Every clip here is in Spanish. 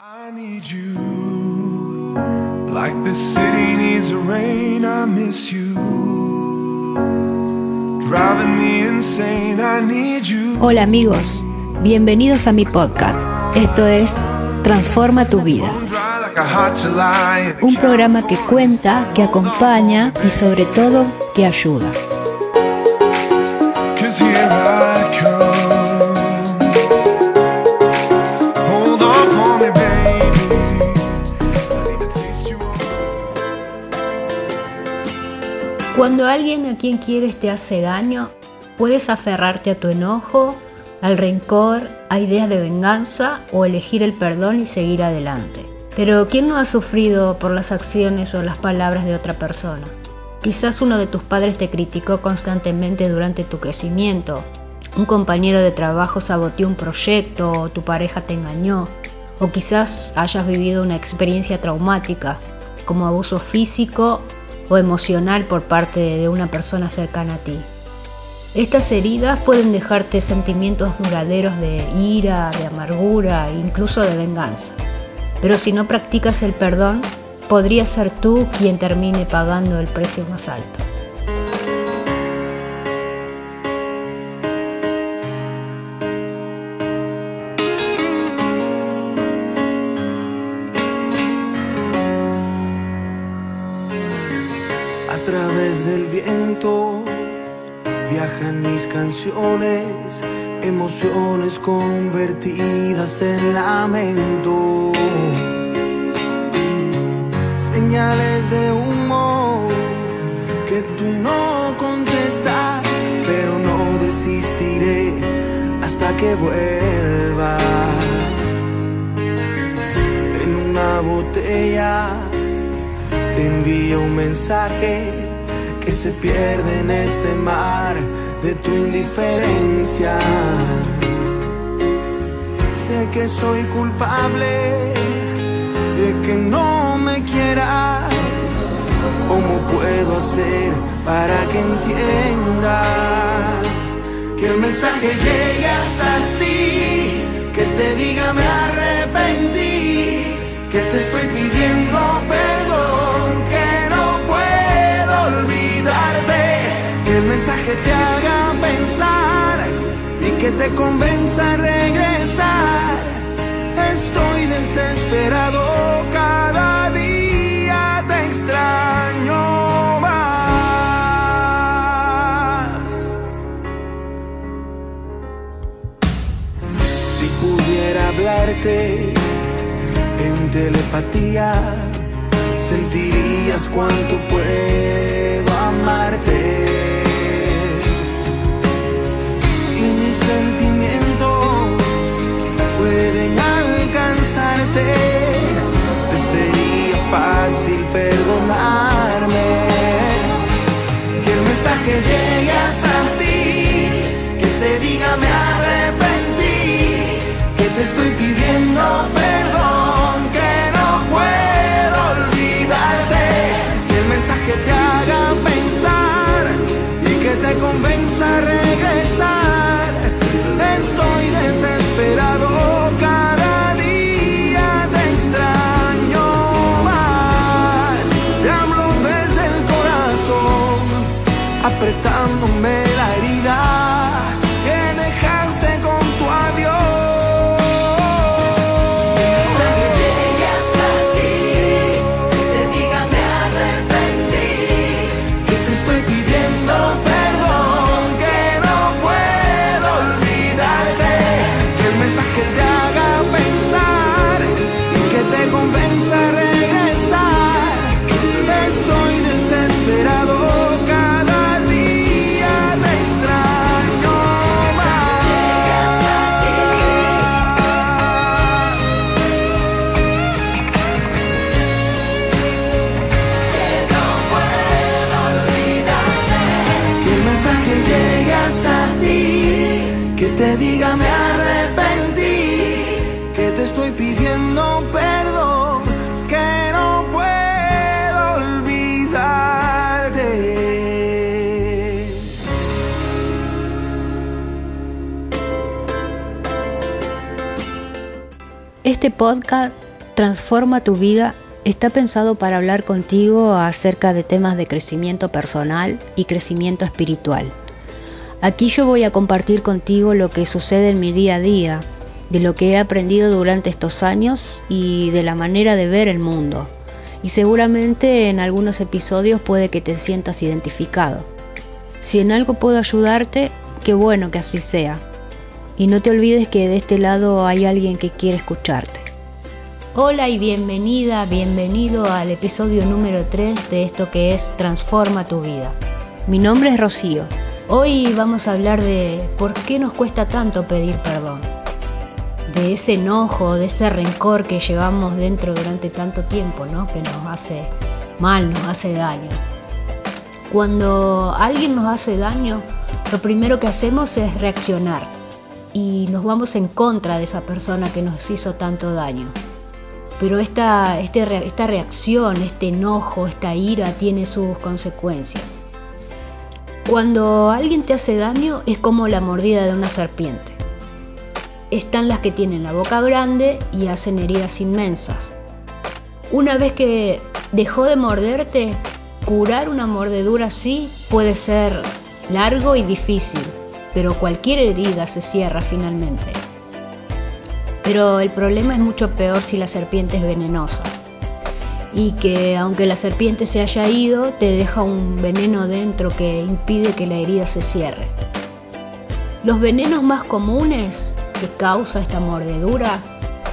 I need you like the city needs a rain. I miss you. Driving me insane. I need you. Hola amigos, bienvenidos a mi podcast. Esto es Transforma tu vida. Un programa que cuenta, que acompaña y sobre todo que ayuda. Cuando alguien a quien quieres te hace daño, puedes aferrarte a tu enojo, al rencor, a ideas de venganza o elegir el perdón y seguir adelante. Pero ¿quién no ha sufrido por las acciones o las palabras de otra persona? Quizás uno de tus padres te criticó constantemente durante tu crecimiento, un compañero de trabajo saboteó un proyecto o tu pareja te engañó, o quizás hayas vivido una experiencia traumática como abuso físico o emocional por parte de una persona cercana a ti. Estas heridas pueden dejarte sentimientos duraderos de ira, de amargura e incluso de venganza. Pero si no practicas el perdón, podría ser tú quien termine pagando el precio más alto. Canciones, emociones convertidas en lamento. Señales de humo que tú no contestas, pero no desistiré hasta que vuelvas. En una botella te envío un mensaje que se pierde en este mar de tu indiferencia. Sé que soy culpable de que no me quieras. ¿Cómo puedo hacer para que entiendas que el mensaje llegue hasta ti? Que te diga me arrepentí, que te estoy pidiendo que te convenza a regresar. Estoy desesperado, cada día te extraño más. Si pudiera hablarte en telepatía, sentirías cuánto puedo amarte. Este podcast Transforma tu vida está pensado para hablar contigo acerca de temas de crecimiento personal y crecimiento espiritual. Aquí yo voy a compartir contigo lo que sucede en mi día a día, de lo que he aprendido durante estos años y de la manera de ver el mundo. Y seguramente en algunos episodios puede que te sientas identificado. Si en algo puedo ayudarte, qué bueno que así sea. Y no te olvides que de este lado hay alguien que quiere escucharte. Hola y bienvenida, bienvenido al episodio número 3 de esto que es Transforma tu vida. Mi nombre es Rocío. Hoy vamos a hablar de por qué nos cuesta tanto pedir perdón. De ese enojo, de ese rencor que llevamos dentro durante tanto tiempo, ¿no? Que nos hace mal, nos hace daño. Cuando alguien nos hace daño, lo primero que hacemos es reaccionar y nos vamos en contra de esa persona que nos hizo tanto daño. Pero esta, este esta reacción, este enojo, esta ira tiene sus consecuencias. Cuando alguien te hace daño es como la mordida de una serpiente. Están las que tienen la boca grande y hacen heridas inmensas. Una vez que dejó de morderte, Curar una mordedura así puede ser largo y difícil, pero cualquier herida se cierra finalmente. Pero el problema es mucho peor si la serpiente es venenosa y que aunque la serpiente se haya ido, te deja un veneno dentro que impide que la herida se cierre. Los venenos más comunes que causa esta mordedura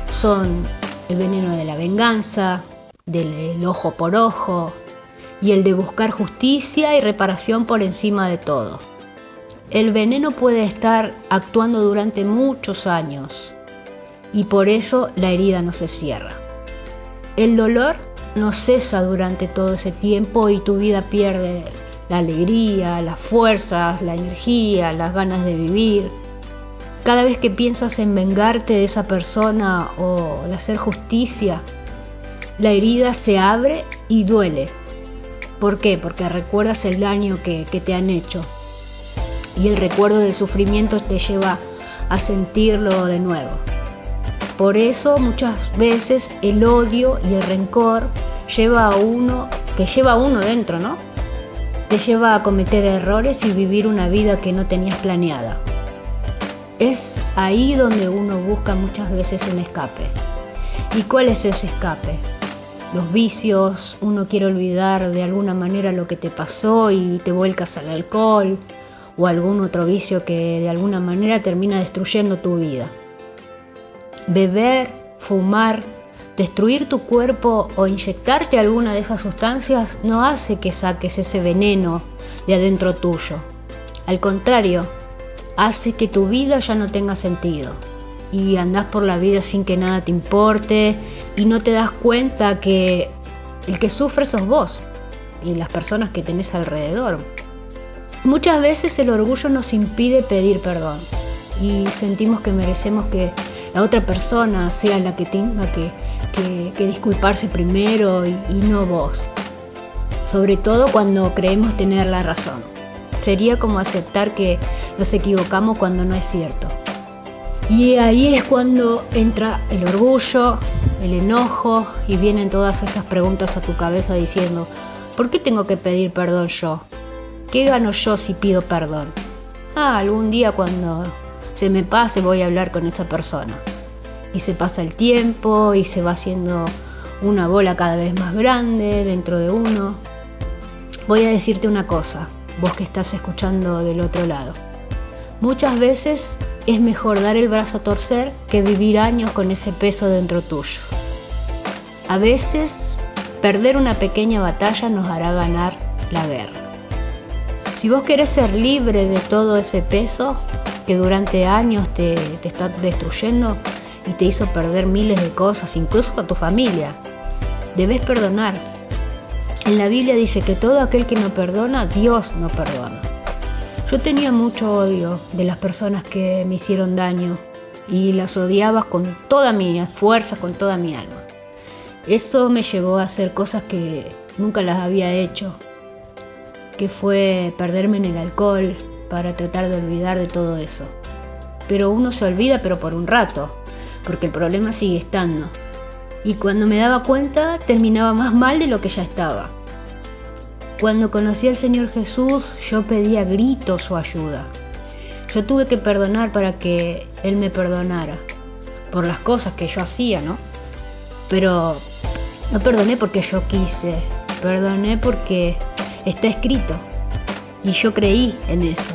son el veneno de la venganza, del ojo por ojo, y el de buscar justicia y reparación por encima de todo. El veneno puede estar actuando durante muchos años y por eso la herida no se cierra. El dolor no cesa durante todo ese tiempo y tu vida pierde la alegría, las fuerzas, la energía, las ganas de vivir. Cada vez que piensas en vengarte de esa persona o de hacer justicia, la herida se abre y duele ¿Por qué? Porque recuerdas el daño que, te han hecho. Y el recuerdo del sufrimiento te lleva a sentirlo de nuevo. Por eso muchas veces el odio y el rencor lleva a uno, que lleva a uno dentro, ¿no? Te lleva a cometer errores y vivir una vida que no tenías planeada. Es ahí donde uno busca muchas veces un escape. ¿Y cuál es ese escape? los vicios, uno quiere olvidar de alguna manera lo que te pasó y te vuelcas al alcohol o algún otro vicio que de alguna manera termina destruyendo tu vida. Beber, fumar, destruir tu cuerpo o inyectarte alguna de esas sustancias no hace que saques ese veneno de adentro tuyo. Al contrario, hace que tu vida ya no tenga sentido y andás por la vida sin que nada te importe y no te das cuenta que el que sufre sos vos y las personas que tenés alrededor. Muchas veces el orgullo nos impide pedir perdón y sentimos que merecemos que la otra persona sea la que tenga que, disculparse primero y no vos. Sobre todo cuando creemos tener la razón. Sería como aceptar que nos equivocamos cuando no es cierto. Y ahí es cuando entra el orgullo, el enojo y vienen todas esas preguntas a tu cabeza diciendo, ¿por qué tengo que pedir perdón yo? ¿Qué gano yo si pido perdón? Ah, algún día cuando se me pase voy a hablar con esa persona. Y se pasa el tiempo y se va haciendo una bola cada vez más grande dentro de uno. Voy a decirte una cosa, vos que estás escuchando del otro lado. Muchas veces es mejor dar el brazo a torcer que vivir años con ese peso dentro tuyo. A veces, perder una pequeña batalla nos hará ganar la guerra. Si vos querés ser libre de todo ese peso que durante años te, te está destruyendo y te hizo perder miles de cosas, incluso a tu familia, debes perdonar. En la Biblia dice que todo aquel que no perdona, Dios no perdona. Yo tenía mucho odio de las personas que me hicieron daño y las odiaba con toda mi fuerza, con toda mi alma. Eso me llevó a hacer cosas que nunca las había hecho, que fue perderme en el alcohol para tratar de olvidar de todo eso. Pero uno se olvida, pero por un rato, porque el problema sigue estando. Y cuando me daba cuenta, terminaba más mal de lo que ya estaba. Cuando conocí al Señor Jesús, yo pedía gritos su ayuda. Yo tuve que perdonar para que Él me perdonara, por las cosas que yo hacía, ¿no? Pero no perdoné porque yo quise, perdoné porque está escrito. Y yo creí en eso.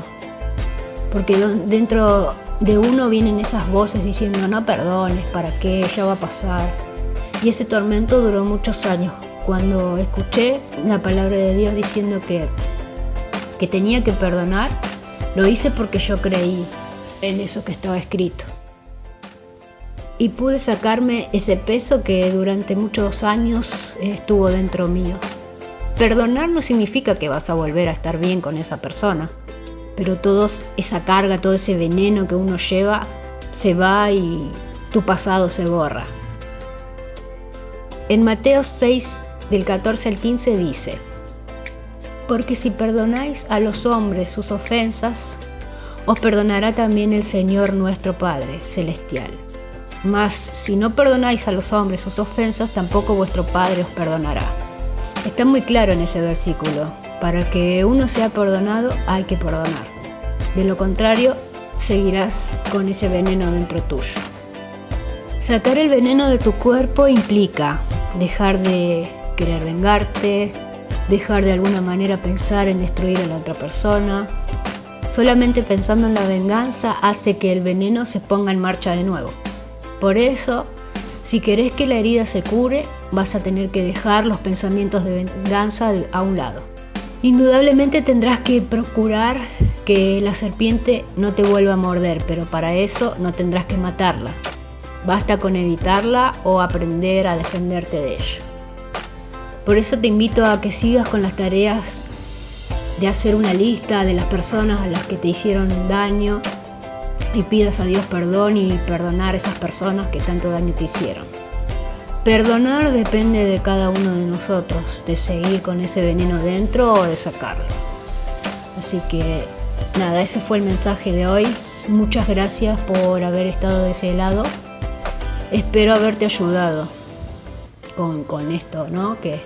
Porque dentro de uno vienen esas voces diciendo, no perdones, ¿para qué? Ya va a pasar. Y ese tormento duró muchos años. Cuando escuché la palabra de Dios diciendo que, que tenía que perdonar, lo hice porque yo creí en eso que estaba escrito. Y pude sacarme ese peso que durante muchos años estuvo dentro mío. Perdonar no significa que vas a volver a estar bien con esa persona, pero toda esa carga, todo ese veneno que uno lleva, se va y tu pasado se borra. En Mateo 6, del 14 al 15 dice, Porque si perdonáis a los hombres sus ofensas, os perdonará también el Señor nuestro Padre Celestial. Mas si no perdonáis a los hombres sus ofensas, tampoco vuestro Padre os perdonará. Está muy claro en ese versículo. Para que uno sea perdonado hay que perdonar. De lo contrario, seguirás con ese veneno dentro tuyo. Sacar el veneno de tu cuerpo implica dejar de querer vengarte, dejar de alguna manera pensar en destruir a la otra persona. Solamente pensando en la venganza hace que el veneno se ponga en marcha de nuevo. Por eso, si querés que la herida se cure, vas a tener que dejar los pensamientos de venganza a un lado. Indudablemente tendrás que procurar que la serpiente no te vuelva a morder, pero para eso no tendrás que matarla. Basta con evitarla o aprender a defenderte de ella. Por eso te invito a que sigas con las tareas de hacer una lista de las personas a las que te hicieron daño y pidas a Dios perdón y perdonar a esas personas que tanto daño te hicieron. Perdonar depende de cada uno de nosotros, de seguir con ese veneno dentro o de sacarlo. Así que nada, ese fue el mensaje de hoy. Muchas gracias por haber estado de ese lado. Espero haberte ayudado con, esto, ¿no? Que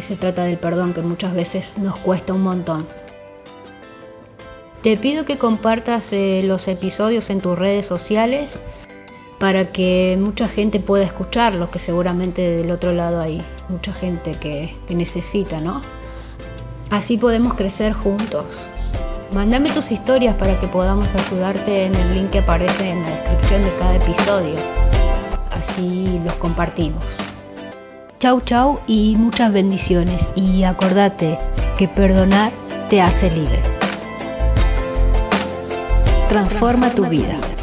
se trata del perdón que muchas veces nos cuesta un montón. Te pido que compartas eh, los episodios en tus redes sociales para que mucha gente pueda escucharlos, que seguramente del otro lado hay mucha gente que, que necesita, ¿no? Así podemos crecer juntos. Mándame tus historias para que podamos ayudarte en el link que aparece en la descripción de cada episodio. Así los compartimos. Chau chau y muchas bendiciones. Y acordate que perdonar te hace libre. Transforma tu vida.